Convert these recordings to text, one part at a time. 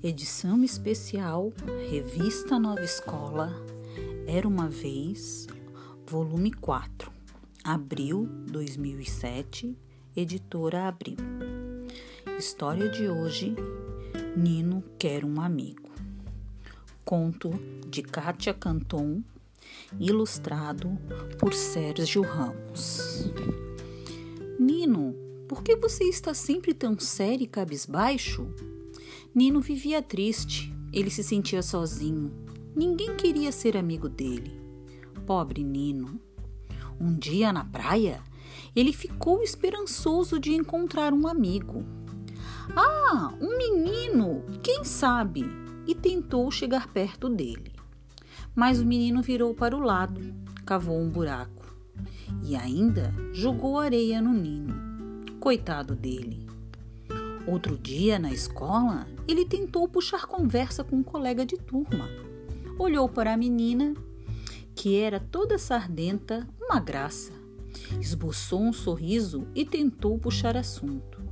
Edição especial Revista Nova Escola Era uma vez, volume 4, abril 2007, editora Abril. História de hoje: Nino quer um amigo. Conto de Kátia Canton, ilustrado por Sérgio Ramos. Nino, por que você está sempre tão sério e cabisbaixo? Nino vivia triste, ele se sentia sozinho. Ninguém queria ser amigo dele. Pobre Nino. Um dia na praia, ele ficou esperançoso de encontrar um amigo. Ah, um menino! Quem sabe? E tentou chegar perto dele. Mas o menino virou para o lado, cavou um buraco e ainda jogou areia no Nino. Coitado dele. Outro dia, na escola, ele tentou puxar conversa com um colega de turma. Olhou para a menina, que era toda sardenta, uma graça. Esboçou um sorriso e tentou puxar assunto.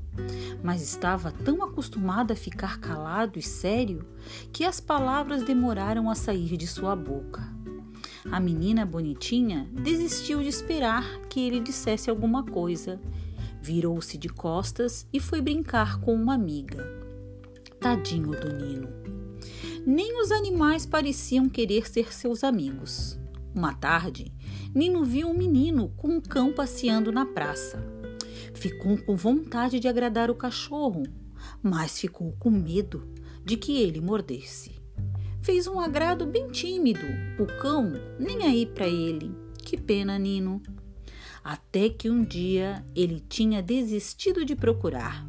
Mas estava tão acostumado a ficar calado e sério que as palavras demoraram a sair de sua boca. A menina bonitinha desistiu de esperar que ele dissesse alguma coisa Virou-se de costas e foi brincar com uma amiga. Tadinho do Nino. Nem os animais pareciam querer ser seus amigos. Uma tarde, Nino viu um menino com um cão passeando na praça. Ficou com vontade de agradar o cachorro, mas ficou com medo de que ele mordesse. Fez um agrado bem tímido, o cão nem aí para ele. Que pena, Nino até que um dia ele tinha desistido de procurar.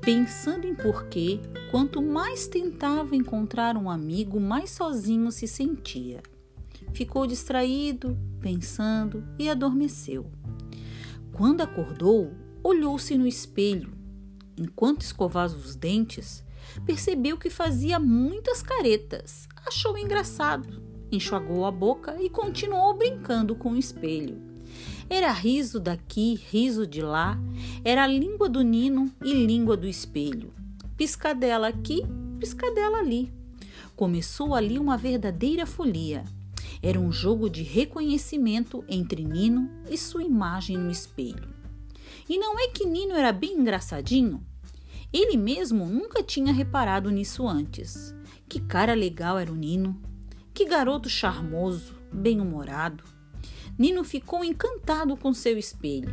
Pensando em porquê, quanto mais tentava encontrar um amigo, mais sozinho se sentia. Ficou distraído, pensando e adormeceu. Quando acordou, olhou-se no espelho. Enquanto escovava os dentes, percebeu que fazia muitas caretas. Achou engraçado, enxugou a boca e continuou brincando com o espelho. Era riso daqui, riso de lá, era língua do nino e língua do espelho. Piscadela aqui, piscadela ali. Começou ali uma verdadeira folia. Era um jogo de reconhecimento entre Nino e sua imagem no espelho. E não é que Nino era bem engraçadinho? Ele mesmo nunca tinha reparado nisso antes. Que cara legal era o Nino. Que garoto charmoso, bem-humorado. Nino ficou encantado com seu espelho.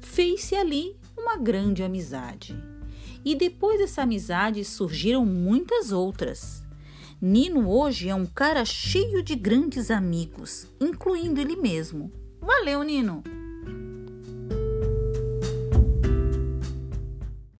Fez-se ali uma grande amizade. E depois dessa amizade surgiram muitas outras. Nino hoje é um cara cheio de grandes amigos, incluindo ele mesmo. Valeu, Nino!